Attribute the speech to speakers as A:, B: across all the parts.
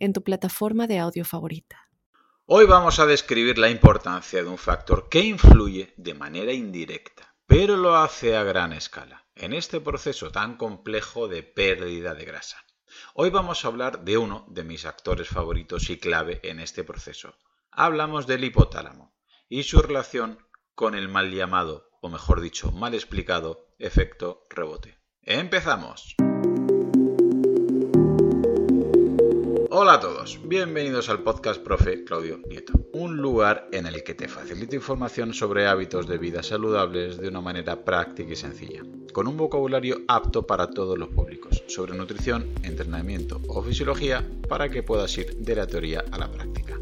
A: en tu plataforma de audio favorita.
B: Hoy vamos a describir la importancia de un factor que influye de manera indirecta, pero lo hace a gran escala, en este proceso tan complejo de pérdida de grasa. Hoy vamos a hablar de uno de mis actores favoritos y clave en este proceso. Hablamos del hipotálamo y su relación con el mal llamado, o mejor dicho, mal explicado, efecto rebote. ¡Empezamos! Hola a todos, bienvenidos al podcast Profe Claudio Nieto, un lugar en el que te facilito información sobre hábitos de vida saludables de una manera práctica y sencilla, con un vocabulario apto para todos los públicos, sobre nutrición, entrenamiento o fisiología para que puedas ir de la teoría a la práctica.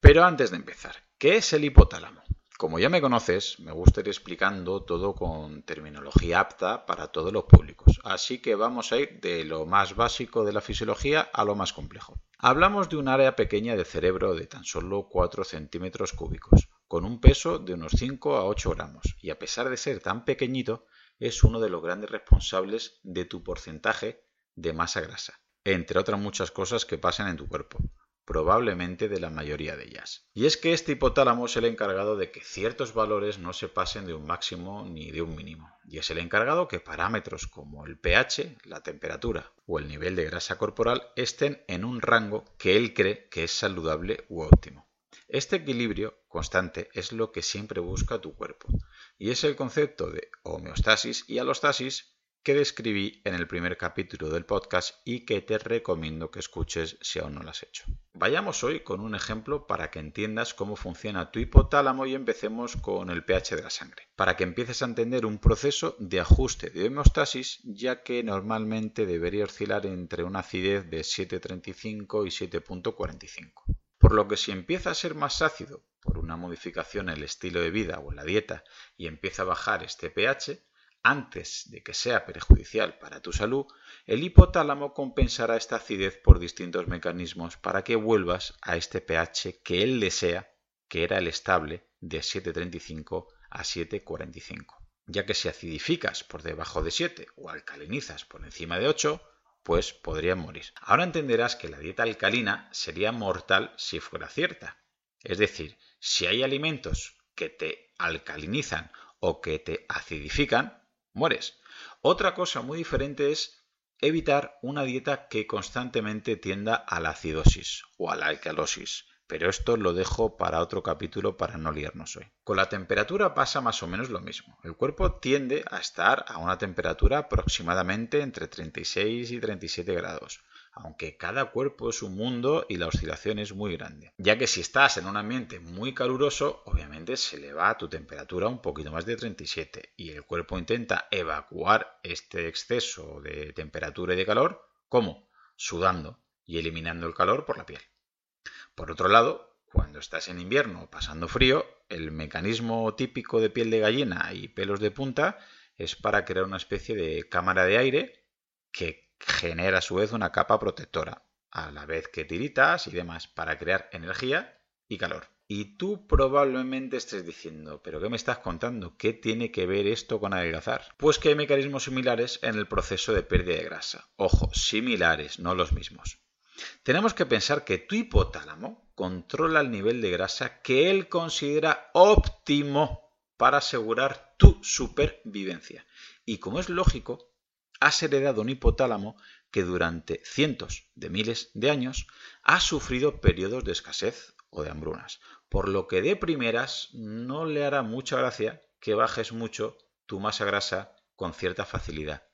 B: Pero antes de empezar, ¿qué es el hipotálamo? Como ya me conoces, me gusta ir explicando todo con terminología apta para todos los públicos, así que vamos a ir de lo más básico de la fisiología a lo más complejo. Hablamos de un área pequeña de cerebro de tan solo 4 centímetros cúbicos, con un peso de unos 5 a 8 gramos, y a pesar de ser tan pequeñito, es uno de los grandes responsables de tu porcentaje de masa grasa, entre otras muchas cosas que pasan en tu cuerpo probablemente de la mayoría de ellas. Y es que este hipotálamo es el encargado de que ciertos valores no se pasen de un máximo ni de un mínimo. Y es el encargado que parámetros como el pH, la temperatura o el nivel de grasa corporal estén en un rango que él cree que es saludable u óptimo. Este equilibrio constante es lo que siempre busca tu cuerpo y es el concepto de homeostasis y alostasis que describí en el primer capítulo del podcast y que te recomiendo que escuches si aún no lo has hecho. Vayamos hoy con un ejemplo para que entiendas cómo funciona tu hipotálamo y empecemos con el pH de la sangre, para que empieces a entender un proceso de ajuste de homeostasis, ya que normalmente debería oscilar entre una acidez de 7,35 y 7,45. Por lo que si empieza a ser más ácido por una modificación en el estilo de vida o en la dieta y empieza a bajar este pH, antes de que sea perjudicial para tu salud, el hipotálamo compensará esta acidez por distintos mecanismos para que vuelvas a este pH que él desea, que era el estable de 7,35 a 7,45. Ya que si acidificas por debajo de 7 o alcalinizas por encima de 8, pues podrían morir. Ahora entenderás que la dieta alcalina sería mortal si fuera cierta. Es decir, si hay alimentos que te alcalinizan o que te acidifican, mueres. Otra cosa muy diferente es evitar una dieta que constantemente tienda a la acidosis o a la alcalosis. Pero esto lo dejo para otro capítulo para no liarnos hoy. Con la temperatura pasa más o menos lo mismo. El cuerpo tiende a estar a una temperatura aproximadamente entre 36 y 37 grados aunque cada cuerpo es un mundo y la oscilación es muy grande. Ya que si estás en un ambiente muy caluroso, obviamente se le va tu temperatura un poquito más de 37 y el cuerpo intenta evacuar este exceso de temperatura y de calor, ¿cómo? Sudando y eliminando el calor por la piel. Por otro lado, cuando estás en invierno o pasando frío, el mecanismo típico de piel de gallina y pelos de punta es para crear una especie de cámara de aire que genera a su vez una capa protectora, a la vez que tiritas y demás, para crear energía y calor. Y tú probablemente estés diciendo, pero ¿qué me estás contando? ¿Qué tiene que ver esto con adelgazar? Pues que hay mecanismos similares en el proceso de pérdida de grasa. Ojo, similares, no los mismos. Tenemos que pensar que tu hipotálamo controla el nivel de grasa que él considera óptimo para asegurar tu supervivencia. Y como es lógico, has heredado un hipotálamo que durante cientos de miles de años ha sufrido periodos de escasez o de hambrunas, por lo que de primeras no le hará mucha gracia que bajes mucho tu masa grasa con cierta facilidad,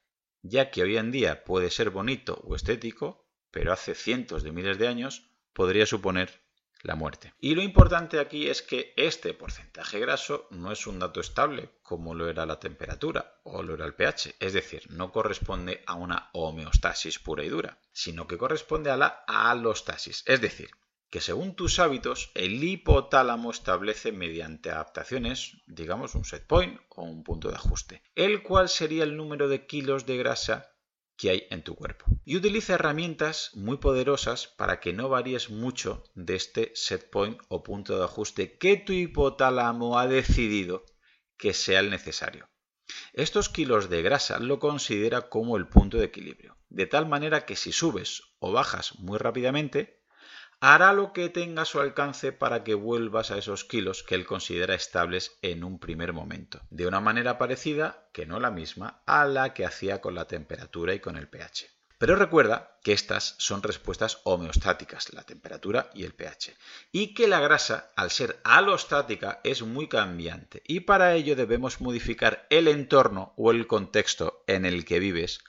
B: ya que hoy en día puede ser bonito o estético, pero hace cientos de miles de años podría suponer la muerte. Y lo importante aquí es que este porcentaje graso no es un dato estable como lo era la temperatura o lo era el pH, es decir, no corresponde a una homeostasis pura y dura, sino que corresponde a la alostasis, es decir, que según tus hábitos, el hipotálamo establece mediante adaptaciones, digamos un set point o un punto de ajuste, el cual sería el número de kilos de grasa que hay en tu cuerpo. Y utiliza herramientas muy poderosas para que no varíes mucho de este set point o punto de ajuste que tu hipotálamo ha decidido que sea el necesario. Estos kilos de grasa lo considera como el punto de equilibrio, de tal manera que si subes o bajas muy rápidamente, hará lo que tenga a su alcance para que vuelvas a esos kilos que él considera estables en un primer momento, de una manera parecida, que no la misma, a la que hacía con la temperatura y con el pH. Pero recuerda que estas son respuestas homeostáticas, la temperatura y el pH, y que la grasa, al ser alostática, es muy cambiante, y para ello debemos modificar el entorno o el contexto en el que vives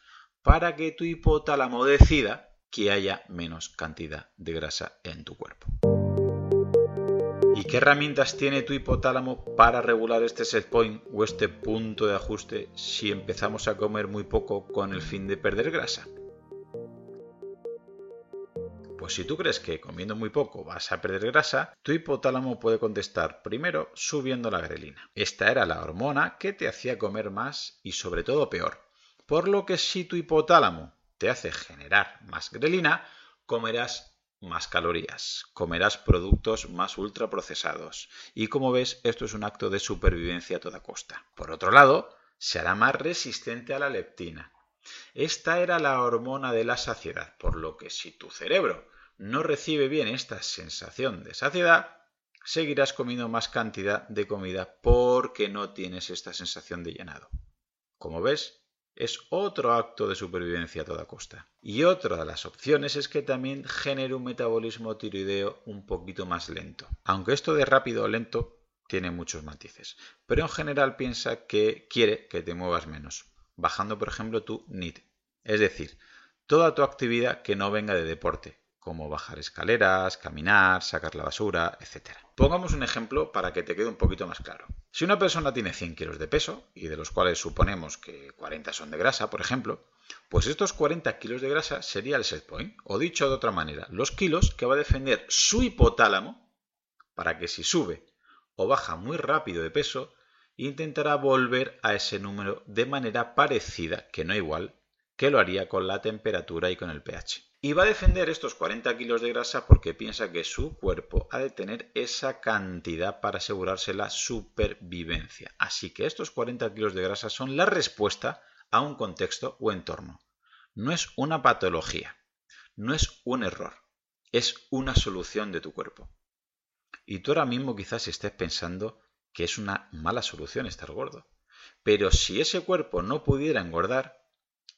B: para que tu hipotálamo decida que haya menos cantidad de grasa en tu cuerpo. ¿Y qué herramientas tiene tu hipotálamo para regular este set point o este punto de ajuste si empezamos a comer muy poco con el fin de perder grasa? Pues si tú crees que comiendo muy poco vas a perder grasa, tu hipotálamo puede contestar primero subiendo la grelina. Esta era la hormona que te hacía comer más y sobre todo peor. Por lo que si tu hipotálamo te hace generar más grelina, comerás más calorías, comerás productos más ultraprocesados. Y como ves, esto es un acto de supervivencia a toda costa. Por otro lado, se hará más resistente a la leptina. Esta era la hormona de la saciedad, por lo que si tu cerebro no recibe bien esta sensación de saciedad, seguirás comiendo más cantidad de comida porque no tienes esta sensación de llenado. Como ves, es otro acto de supervivencia a toda costa. Y otra de las opciones es que también genere un metabolismo tiroideo un poquito más lento. Aunque esto de rápido o lento tiene muchos matices. Pero en general piensa que quiere que te muevas menos, bajando por ejemplo tu NIT. Es decir, toda tu actividad que no venga de deporte, como bajar escaleras, caminar, sacar la basura, etc. Pongamos un ejemplo para que te quede un poquito más claro. Si una persona tiene 100 kilos de peso, y de los cuales suponemos que 40 son de grasa, por ejemplo, pues estos 40 kilos de grasa sería el set point, o dicho de otra manera, los kilos que va a defender su hipotálamo para que si sube o baja muy rápido de peso, intentará volver a ese número de manera parecida, que no igual, que lo haría con la temperatura y con el pH. Y va a defender estos 40 kilos de grasa porque piensa que su cuerpo ha de tener esa cantidad para asegurarse la supervivencia. Así que estos 40 kilos de grasa son la respuesta a un contexto o entorno. No es una patología, no es un error, es una solución de tu cuerpo. Y tú ahora mismo quizás estés pensando que es una mala solución estar gordo. Pero si ese cuerpo no pudiera engordar,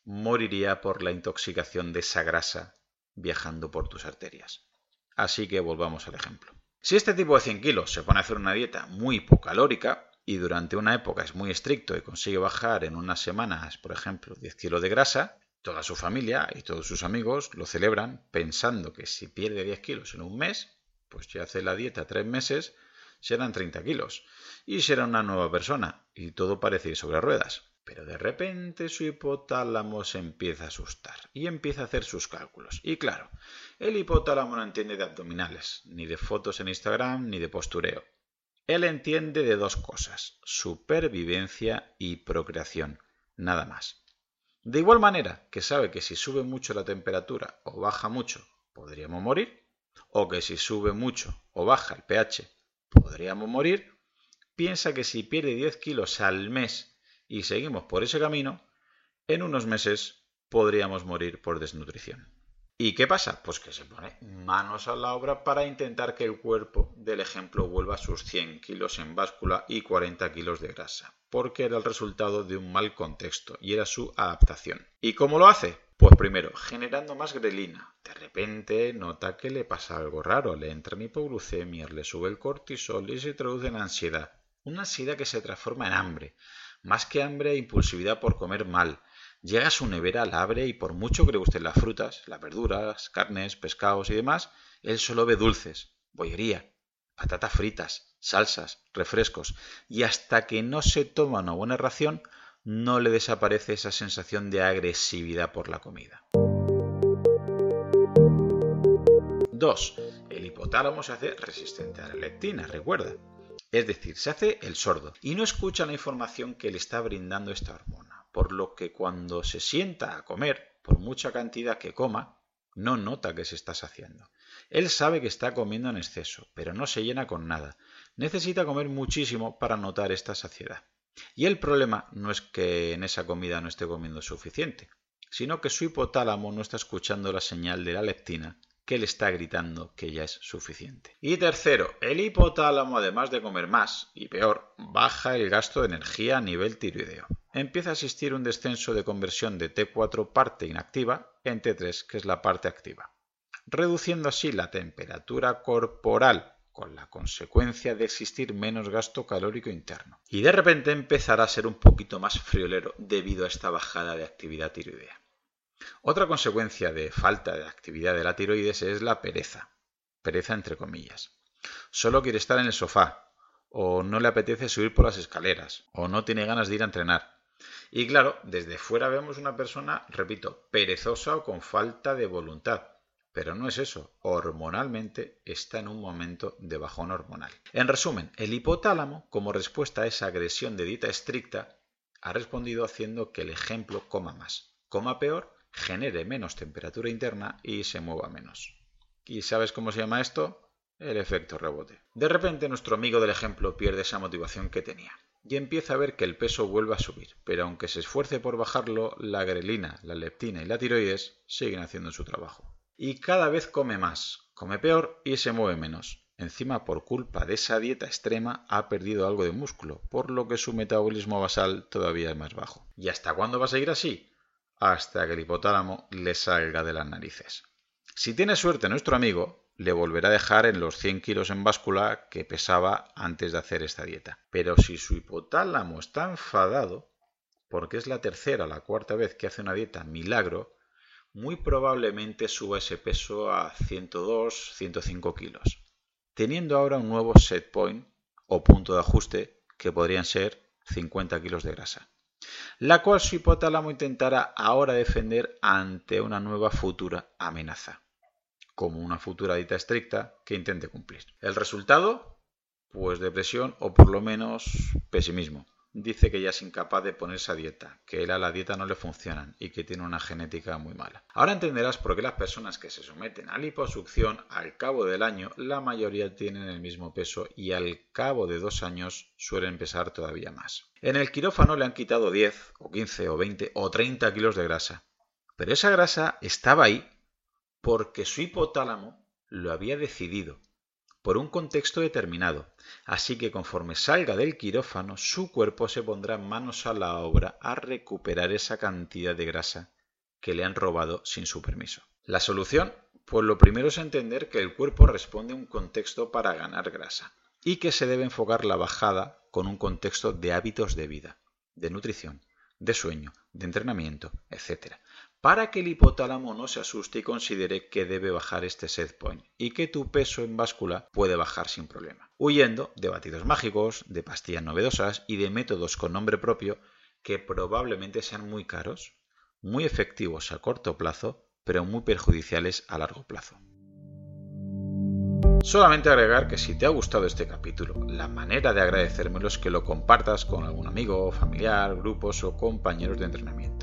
B: moriría por la intoxicación de esa grasa viajando por tus arterias. Así que volvamos al ejemplo. Si este tipo de 100 kilos se pone a hacer una dieta muy hipocalórica y durante una época es muy estricto y consigue bajar en unas semanas, por ejemplo, 10 kilos de grasa, toda su familia y todos sus amigos lo celebran pensando que si pierde 10 kilos en un mes, pues ya hace la dieta tres meses, serán 30 kilos y será una nueva persona y todo parece ir sobre ruedas. Pero de repente su hipotálamo se empieza a asustar y empieza a hacer sus cálculos. Y claro, el hipotálamo no entiende de abdominales, ni de fotos en Instagram, ni de postureo. Él entiende de dos cosas, supervivencia y procreación, nada más. De igual manera que sabe que si sube mucho la temperatura o baja mucho, podríamos morir, o que si sube mucho o baja el pH, podríamos morir, piensa que si pierde 10 kilos al mes y seguimos por ese camino, en unos meses podríamos morir por desnutrición. ¿Y qué pasa? Pues que se pone manos a la obra para intentar que el cuerpo del ejemplo vuelva a sus 100 kilos en báscula y 40 kilos de grasa, porque era el resultado de un mal contexto y era su adaptación. ¿Y cómo lo hace? Pues primero, generando más grelina. De repente nota que le pasa algo raro, le entra en hipoglucemia, le sube el cortisol y se traduce en ansiedad. Una ansiedad que se transforma en hambre. Más que hambre e impulsividad por comer mal. Llega a su nevera, la abre y por mucho que le gusten las frutas, las verduras, carnes, pescados y demás, él solo ve dulces. bollería, patatas fritas, salsas, refrescos, y hasta que no se toma una buena ración, no le desaparece esa sensación de agresividad por la comida. 2. El hipotálamo se hace resistente a la leptina, recuerda. Es decir, se hace el sordo y no escucha la información que le está brindando esta hormona, por lo que cuando se sienta a comer, por mucha cantidad que coma, no nota que se está saciando. Él sabe que está comiendo en exceso, pero no se llena con nada. Necesita comer muchísimo para notar esta saciedad. Y el problema no es que en esa comida no esté comiendo suficiente, sino que su hipotálamo no está escuchando la señal de la leptina que le está gritando que ya es suficiente. Y tercero, el hipotálamo, además de comer más y peor, baja el gasto de energía a nivel tiroideo. Empieza a existir un descenso de conversión de T4 parte inactiva en T3, que es la parte activa, reduciendo así la temperatura corporal con la consecuencia de existir menos gasto calórico interno. Y de repente empezará a ser un poquito más friolero debido a esta bajada de actividad tiroidea. Otra consecuencia de falta de actividad de la tiroides es la pereza. Pereza entre comillas. Solo quiere estar en el sofá, o no le apetece subir por las escaleras, o no tiene ganas de ir a entrenar. Y claro, desde fuera vemos una persona, repito, perezosa o con falta de voluntad. Pero no es eso, hormonalmente está en un momento de bajón hormonal. En resumen, el hipotálamo, como respuesta a esa agresión de dieta estricta, ha respondido haciendo que el ejemplo coma más, coma peor genere menos temperatura interna y se mueva menos. ¿Y sabes cómo se llama esto? El efecto rebote. De repente nuestro amigo del ejemplo pierde esa motivación que tenía y empieza a ver que el peso vuelve a subir, pero aunque se esfuerce por bajarlo, la grelina, la leptina y la tiroides siguen haciendo su trabajo. Y cada vez come más, come peor y se mueve menos. Encima, por culpa de esa dieta extrema, ha perdido algo de músculo, por lo que su metabolismo basal todavía es más bajo. ¿Y hasta cuándo va a seguir así? Hasta que el hipotálamo le salga de las narices. Si tiene suerte nuestro amigo, le volverá a dejar en los 100 kilos en báscula que pesaba antes de hacer esta dieta. Pero si su hipotálamo está enfadado, porque es la tercera o la cuarta vez que hace una dieta milagro, muy probablemente suba ese peso a 102-105 kilos, teniendo ahora un nuevo set point o punto de ajuste que podrían ser 50 kilos de grasa la cual su hipotálamo intentará ahora defender ante una nueva futura amenaza, como una futura dieta estricta que intente cumplir. ¿El resultado? Pues depresión o por lo menos pesimismo dice que ya es incapaz de ponerse a dieta, que él a la dieta no le funcionan y que tiene una genética muy mala. Ahora entenderás por qué las personas que se someten a liposucción al cabo del año, la mayoría tienen el mismo peso y al cabo de dos años suelen pesar todavía más. En el quirófano le han quitado 10 o 15 o 20 o 30 kilos de grasa, pero esa grasa estaba ahí porque su hipotálamo lo había decidido por un contexto determinado, así que conforme salga del quirófano, su cuerpo se pondrá manos a la obra a recuperar esa cantidad de grasa que le han robado sin su permiso. La solución, pues lo primero es entender que el cuerpo responde a un contexto para ganar grasa y que se debe enfocar la bajada con un contexto de hábitos de vida, de nutrición, de sueño, de entrenamiento, etc para que el hipotálamo no se asuste y considere que debe bajar este set point y que tu peso en báscula puede bajar sin problema, huyendo de batidos mágicos, de pastillas novedosas y de métodos con nombre propio que probablemente sean muy caros, muy efectivos a corto plazo, pero muy perjudiciales a largo plazo. Solamente agregar que si te ha gustado este capítulo, la manera de agradecérmelo es que lo compartas con algún amigo, familiar, grupos o compañeros de entrenamiento.